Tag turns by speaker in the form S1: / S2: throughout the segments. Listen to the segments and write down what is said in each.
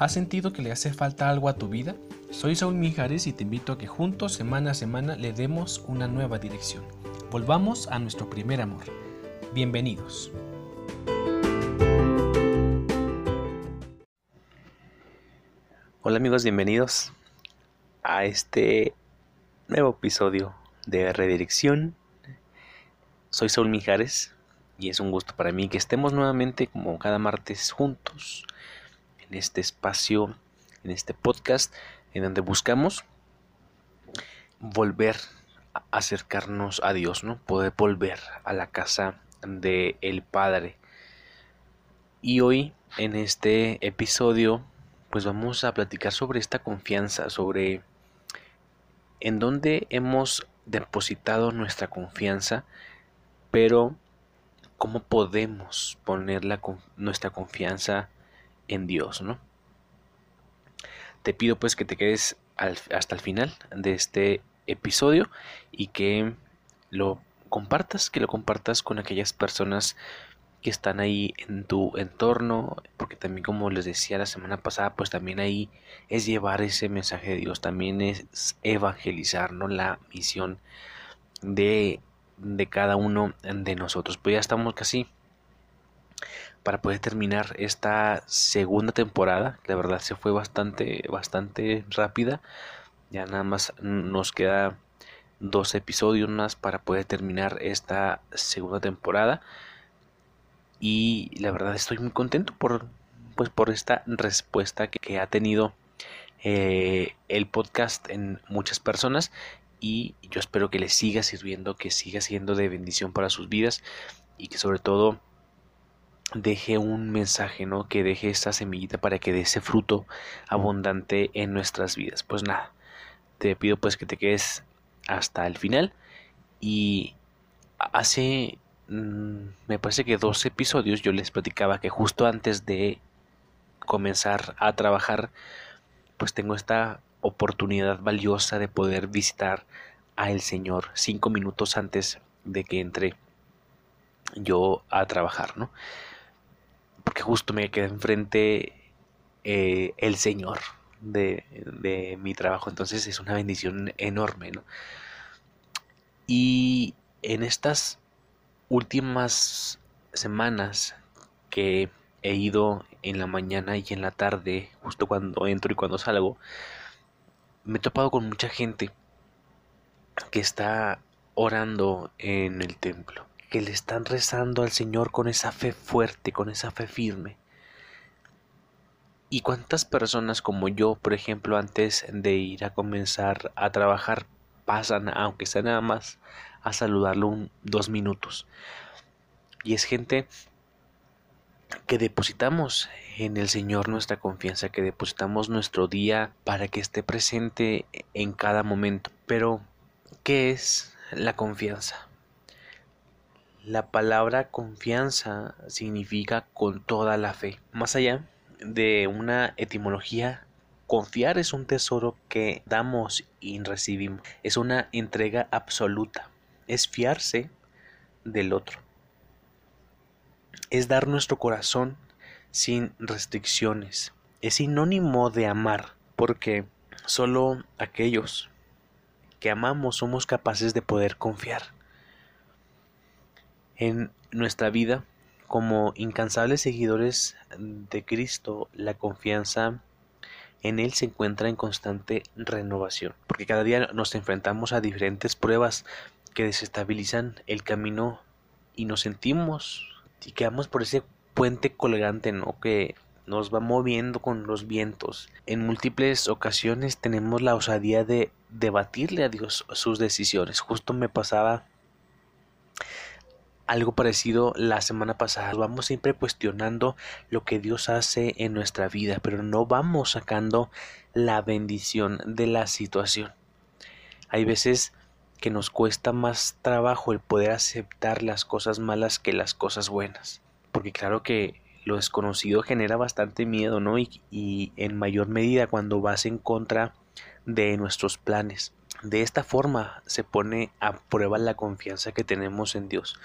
S1: ¿Has sentido que le hace falta algo a tu vida? Soy Saúl Mijares y te invito a que juntos, semana a semana, le demos una nueva dirección. Volvamos a nuestro primer amor. Bienvenidos.
S2: Hola amigos, bienvenidos a este nuevo episodio de Redirección. Soy Saúl Mijares y es un gusto para mí que estemos nuevamente como cada martes juntos en este espacio, en este podcast, en donde buscamos volver a acercarnos a Dios, ¿no? Poder volver a la casa de el Padre. Y hoy, en este episodio, pues vamos a platicar sobre esta confianza, sobre en dónde hemos depositado nuestra confianza, pero cómo podemos poner nuestra confianza en Dios, ¿no? Te pido pues que te quedes hasta el final de este episodio y que lo compartas, que lo compartas con aquellas personas que están ahí en tu entorno, porque también como les decía la semana pasada, pues también ahí es llevar ese mensaje de Dios, también es evangelizar, ¿no? La misión de, de cada uno de nosotros. Pues ya estamos casi para poder terminar esta segunda temporada. La verdad se fue bastante, bastante rápida. Ya nada más nos queda dos episodios más para poder terminar esta segunda temporada. Y la verdad estoy muy contento por, pues, por esta respuesta que, ha tenido eh, el podcast en muchas personas. Y yo espero que les siga sirviendo, que siga siendo de bendición para sus vidas y que sobre todo deje un mensaje, ¿no? Que deje esta semillita para que dé ese fruto abundante en nuestras vidas. Pues nada, te pido pues que te quedes hasta el final y hace mm, me parece que dos episodios yo les platicaba que justo antes de comenzar a trabajar pues tengo esta oportunidad valiosa de poder visitar a el Señor cinco minutos antes de que entre yo a trabajar, ¿no? Porque justo me queda enfrente eh, el Señor de, mi trabajo, entonces es una bendición enorme, ¿no? Y en estas últimas semanas que he ido en la mañana y en la tarde, justo cuando entro y cuando salgo, me he topado con mucha gente que está orando en el templo que le están rezando al Señor con esa fe fuerte, con esa fe firme. ¿Y cuántas personas como yo, por ejemplo, antes de ir a comenzar a trabajar, pasan, aunque sea nada más, a saludarlo un, dos minutos? Y es gente que depositamos en el Señor nuestra confianza, que depositamos nuestro día para que esté presente en cada momento. Pero, ¿qué es la confianza? La palabra confianza significa con toda la fe. Más allá de una etimología, confiar es un tesoro que damos y recibimos. Es una entrega absoluta. Es fiarse del otro. Es dar nuestro corazón sin restricciones. Es sinónimo de amar, porque solo aquellos que amamos somos capaces de poder confiar en nuestra vida como incansables seguidores de Cristo, la confianza en Él se encuentra en constante renovación, porque cada día nos enfrentamos a diferentes pruebas que desestabilizan el camino y nos sentimos y quedamos por ese puente colgante, ¿no? Que nos va moviendo con los vientos. En múltiples ocasiones tenemos la osadía de debatirle a Dios sus decisiones. Justo me pasaba algo parecido la semana pasada. Vamos siempre cuestionando lo que Dios hace en nuestra vida, pero no vamos sacando la bendición de la situación. Hay veces que nos cuesta más trabajo el poder aceptar las cosas malas que las cosas buenas. Porque claro que lo desconocido genera bastante miedo, ¿no? Y, y en mayor medida cuando vas en contra de nuestros planes. De esta forma se pone a prueba la confianza que tenemos en Dios,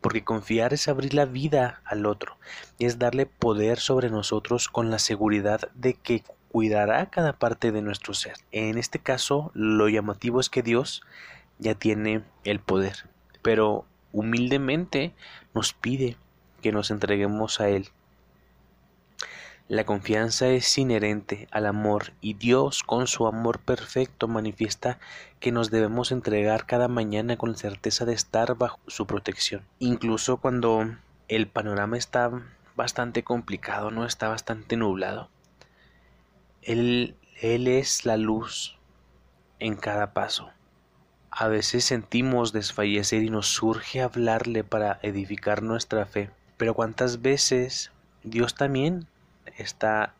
S2: porque confiar es abrir la vida al otro, es darle poder sobre nosotros con la seguridad de que cuidará cada parte de nuestro ser. En este caso, lo llamativo es que Dios ya tiene el poder, pero humildemente nos pide que nos entreguemos a Él. La confianza es inherente al amor y Dios con su amor perfecto manifiesta que nos debemos entregar cada mañana con certeza de estar bajo su protección. Incluso cuando el panorama está bastante complicado, no está bastante nublado. Él, él es la luz en cada paso. A veces sentimos desfallecer y nos surge hablarle para edificar nuestra fe. Pero cuántas veces Dios también está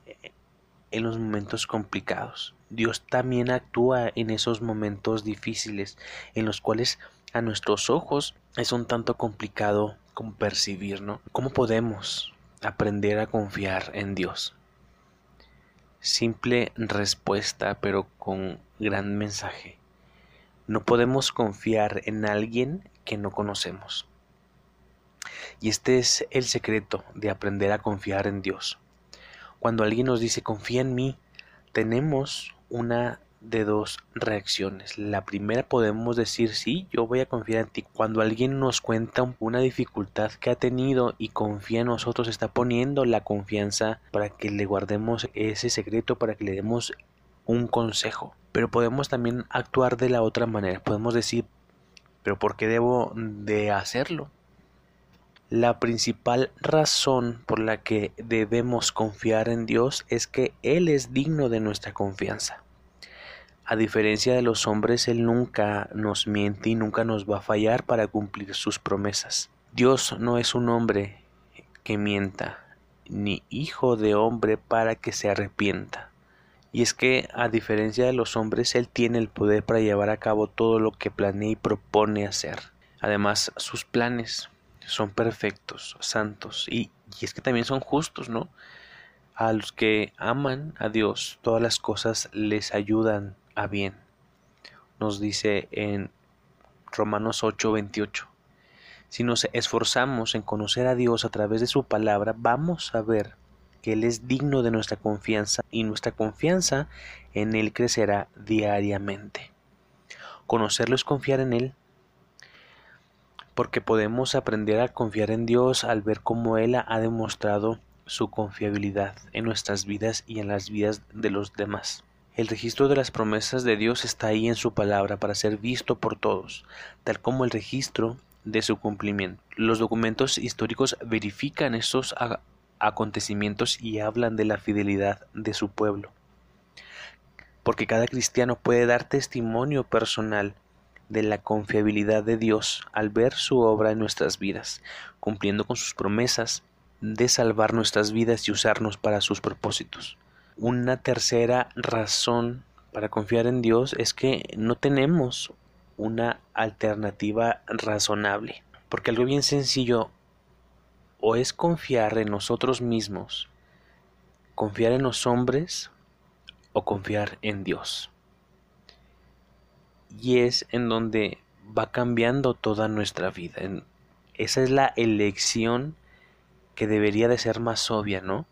S2: en los momentos complicados. Dios también actúa en esos momentos difíciles en los cuales a nuestros ojos es un tanto complicado como percibir, ¿no? ¿Cómo podemos aprender a confiar en Dios? Simple respuesta, pero con gran mensaje. No podemos confiar en alguien que no conocemos. Y este es el secreto de aprender a confiar en Dios. Cuando alguien nos dice confía en mí, tenemos una de dos reacciones. La primera podemos decir sí, yo voy a confiar en ti. Cuando alguien nos cuenta una dificultad que ha tenido y confía en nosotros, está poniendo la confianza para que le guardemos ese secreto, para que le demos un consejo. Pero podemos también actuar de la otra manera. Podemos decir, pero ¿por qué debo de hacerlo? La principal razón por la que debemos confiar en Dios es que Él es digno de nuestra confianza. A diferencia de los hombres, Él nunca nos miente y nunca nos va a fallar para cumplir sus promesas. Dios no es un hombre que mienta, ni hijo de hombre para que se arrepienta. Y es que, a diferencia de los hombres, Él tiene el poder para llevar a cabo todo lo que planea y propone hacer. Además, sus planes son perfectos, santos y, es que también son justos, ¿no? A los que aman a Dios, todas las cosas les ayudan a bien. Nos dice en Romanos 8:28. Si nos esforzamos en conocer a Dios a través de su palabra, vamos a ver que Él es digno de nuestra confianza y nuestra confianza en Él crecerá diariamente. Conocerlo es confiar en Él, porque podemos aprender a confiar en Dios al ver cómo Él ha demostrado su confiabilidad en nuestras vidas y en las vidas de los demás. El registro de las promesas de Dios está ahí en su palabra para ser visto por todos, tal como el registro de su cumplimiento. Los documentos históricos verifican estos acontecimientos y hablan de la fidelidad de su pueblo. Porque cada cristiano puede dar testimonio personal de la confiabilidad de Dios al ver su obra en nuestras vidas, cumpliendo con sus promesas de salvar nuestras vidas y usarnos para sus propósitos. Una tercera razón para confiar en Dios es que no tenemos una alternativa razonable, porque algo bien sencillo o es confiar en nosotros mismos, confiar en los hombres o confiar en Dios y es en donde va cambiando toda nuestra vida. esa es la elección que debería de ser más obvia, ¿no?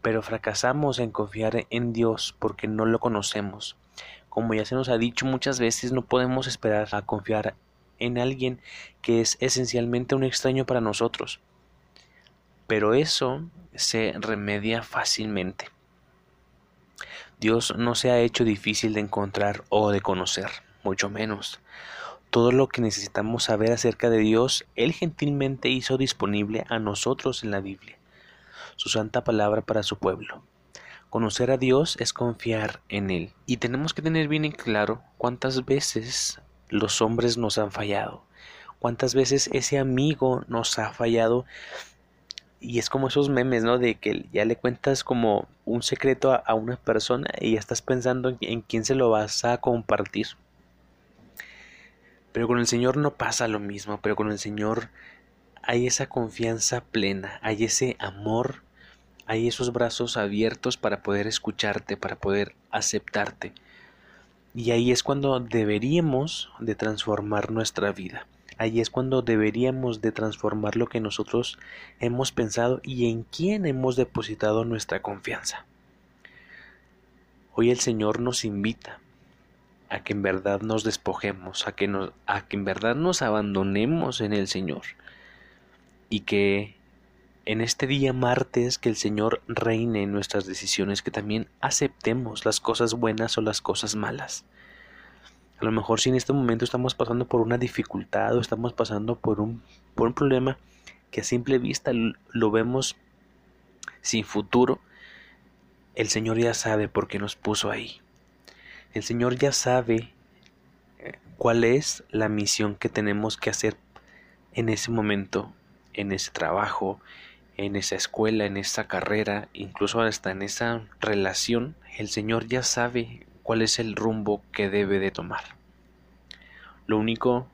S2: Pero fracasamos en confiar en Dios porque no lo conocemos. Como ya se nos ha dicho muchas veces, no podemos esperar a confiar en alguien que es esencialmente un extraño para nosotros. Pero eso se remedia fácilmente. Dios no se ha hecho difícil de encontrar o de conocer mucho menos. Todo lo que necesitamos saber acerca de Dios, Él gentilmente hizo disponible a nosotros en la Biblia, su santa palabra para su pueblo. Conocer a Dios es confiar en Él. Y tenemos que tener bien en claro cuántas veces los hombres nos han fallado, cuántas veces ese amigo nos ha fallado. Y es como esos memes, ¿no? De que ya le cuentas como un secreto a, una persona y ya estás pensando en quién se lo vas a compartir. Pero con el Señor no pasa lo mismo, pero con el Señor hay esa confianza plena, hay ese amor, hay esos brazos abiertos para poder escucharte, para poder aceptarte. Y ahí es cuando deberíamos de transformar nuestra vida. Ahí es cuando deberíamos de transformar lo que nosotros hemos pensado y en quién hemos depositado nuestra confianza. Hoy el Señor nos invita a que en verdad nos despojemos, a que, nos, a que en verdad nos abandonemos en el Señor y que en este día martes que el Señor reine en nuestras decisiones, que también aceptemos las cosas buenas o las cosas malas. A lo mejor si en este momento estamos pasando por una dificultad o estamos pasando por un, por un problema que a simple vista lo vemos sin futuro, el Señor ya sabe por qué nos puso ahí. El Señor ya sabe eh, cuál es la misión que tenemos que hacer en ese momento, en ese trabajo, en esa escuela, en esa carrera, incluso hasta en esa relación, el Señor ya sabe cuál es el rumbo que debe de tomar. Lo único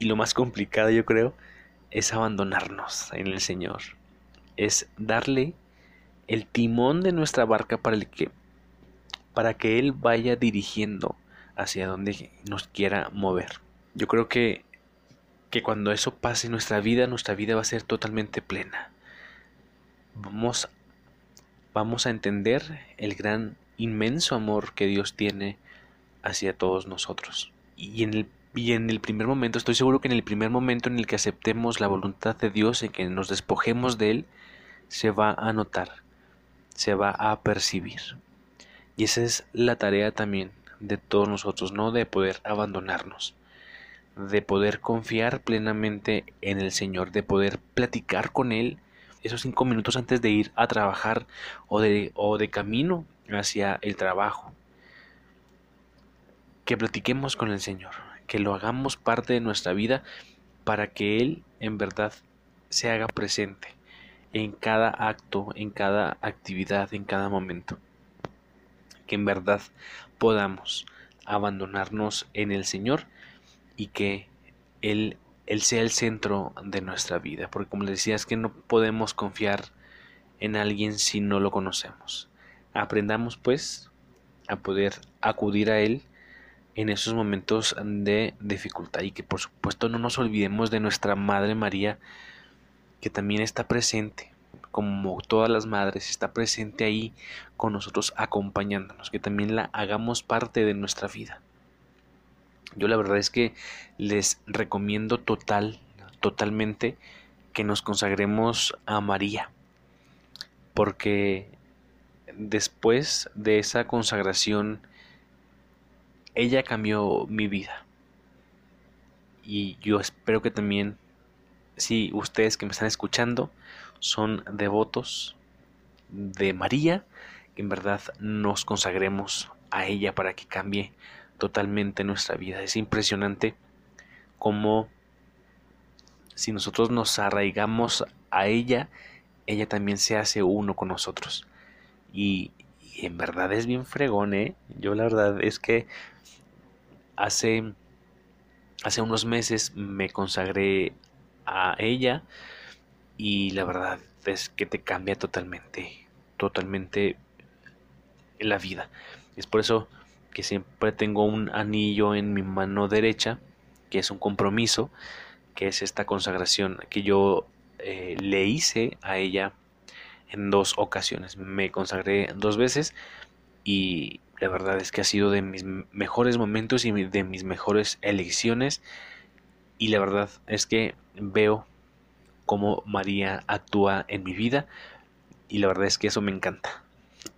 S2: y lo más complicado yo creo es abandonarnos en el Señor, es darle el timón de nuestra barca para el que para que él vaya dirigiendo hacia donde nos quiera mover. Yo creo que que cuando eso pase en nuestra vida, nuestra vida va a ser totalmente plena. Vamos, vamos a entender el gran, inmenso amor que Dios tiene hacia todos nosotros. Y en el y en el primer momento, estoy seguro que en el primer momento en el que aceptemos la voluntad de Dios, en que nos despojemos de Él, se va a notar, se va a percibir. Y esa es la tarea también de todos nosotros, no de poder abandonarnos de poder confiar plenamente en el Señor, de poder platicar con Él esos cinco minutos antes de ir a trabajar o de, o de camino hacia el trabajo. Que platiquemos con el Señor, que lo hagamos parte de nuestra vida para que Él en verdad se haga presente en cada acto, en cada actividad, en cada momento. Que en verdad podamos abandonarnos en el Señor y que Él, él sea el centro de nuestra vida. Porque como les decía, es que no podemos confiar en alguien si no lo conocemos. Aprendamos pues a poder acudir a Él en esos momentos de dificultad y que por supuesto no nos olvidemos de nuestra Madre María que también está presente como todas las madres está presente ahí con nosotros acompañándonos que también la hagamos parte de nuestra vida yo la verdad es que les recomiendo total, totalmente que nos consagremos a María. Porque después de esa consagración, ella cambió mi vida. Y yo espero que también, si ustedes que me están escuchando son devotos de María, que en verdad nos consagremos a ella para que cambie totalmente nuestra vida. Es impresionante cómo si nosotros nos arraigamos a ella, ella también se hace uno con nosotros. Y, en verdad es bien fregón, ¿eh? Yo la verdad es que hace, hace unos meses me consagré a ella y la verdad es que te cambia totalmente, totalmente la vida. Es por eso que siempre tengo un anillo en mi mano derecha, que es un compromiso, que es esta consagración que yo eh, le hice a ella en dos ocasiones. Me consagré dos veces y la verdad es que ha sido de mis mejores momentos y de mis mejores elecciones y la verdad es que veo cómo María actúa en mi vida y la verdad es que eso me encanta.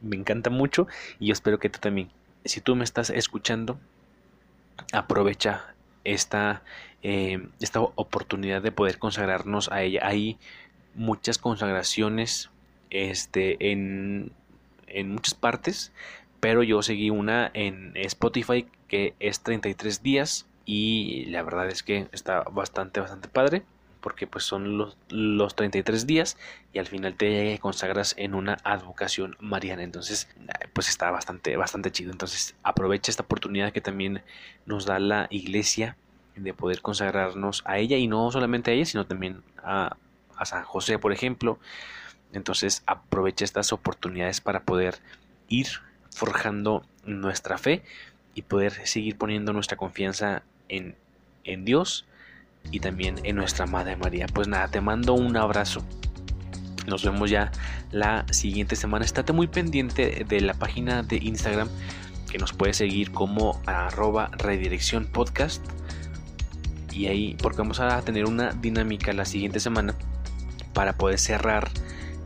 S2: Me encanta mucho y yo espero que tú también si tú me estás escuchando, aprovecha esta, eh, esta oportunidad de poder consagrarnos a ella. Hay muchas consagraciones este, en, en muchas partes, pero yo seguí una en Spotify que es 33 días y la verdad es que está bastante, bastante padre porque pues son los, los 33 días y al final te consagras en una advocación mariana. Entonces, pues está bastante, bastante chido. Entonces, aprovecha esta oportunidad que también nos da la iglesia de poder consagrarnos a ella y no solamente a ella, sino también a, a San José, por ejemplo. Entonces, aprovecha estas oportunidades para poder ir forjando nuestra fe y poder seguir poniendo nuestra confianza en, en Dios y también en nuestra Madre María. Pues nada, te mando un abrazo. Nos vemos ya la siguiente semana. Estate muy pendiente de la página de Instagram que nos puedes seguir como arroba redirección podcast. Y ahí, porque vamos a tener una dinámica la siguiente semana para poder cerrar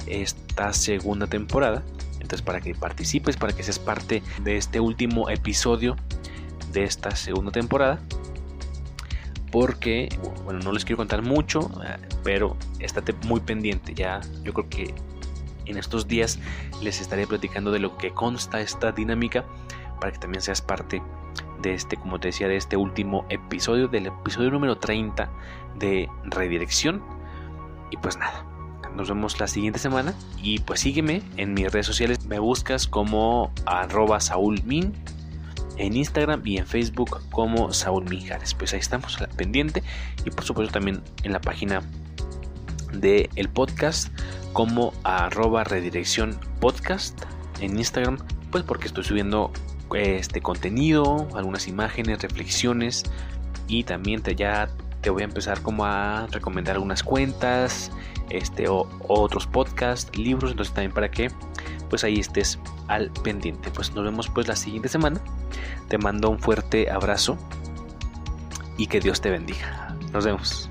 S2: esta segunda temporada. Entonces, para que participes, para que seas parte de este último episodio de esta segunda temporada porque, bueno, no les quiero contar mucho, eh, pero estate muy pendiente. Ya yo creo que en estos días les estaré platicando de lo que consta esta dinámica para que también seas parte de este, como te decía, de este último episodio, del episodio número 30 de Redirección. Y pues nada, nos vemos la siguiente semana y pues sígueme en mis redes sociales, me buscas como arroba saulmin en Instagram y en Facebook como Saúl Mijares. Pues ahí estamos pendiente. Y por supuesto también en la página del el podcast como arroba redirección podcast en Instagram, pues porque estoy subiendo este contenido, algunas imágenes, reflexiones. Y también te, ya te voy a empezar como a recomendar algunas cuentas, este o, otros podcasts, libros, entonces también para que pues ahí estés al pendiente. Pues nos vemos pues la siguiente semana. Te mando un fuerte abrazo y que Dios te bendiga. Nos vemos.